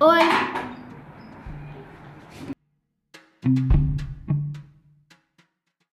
Oi!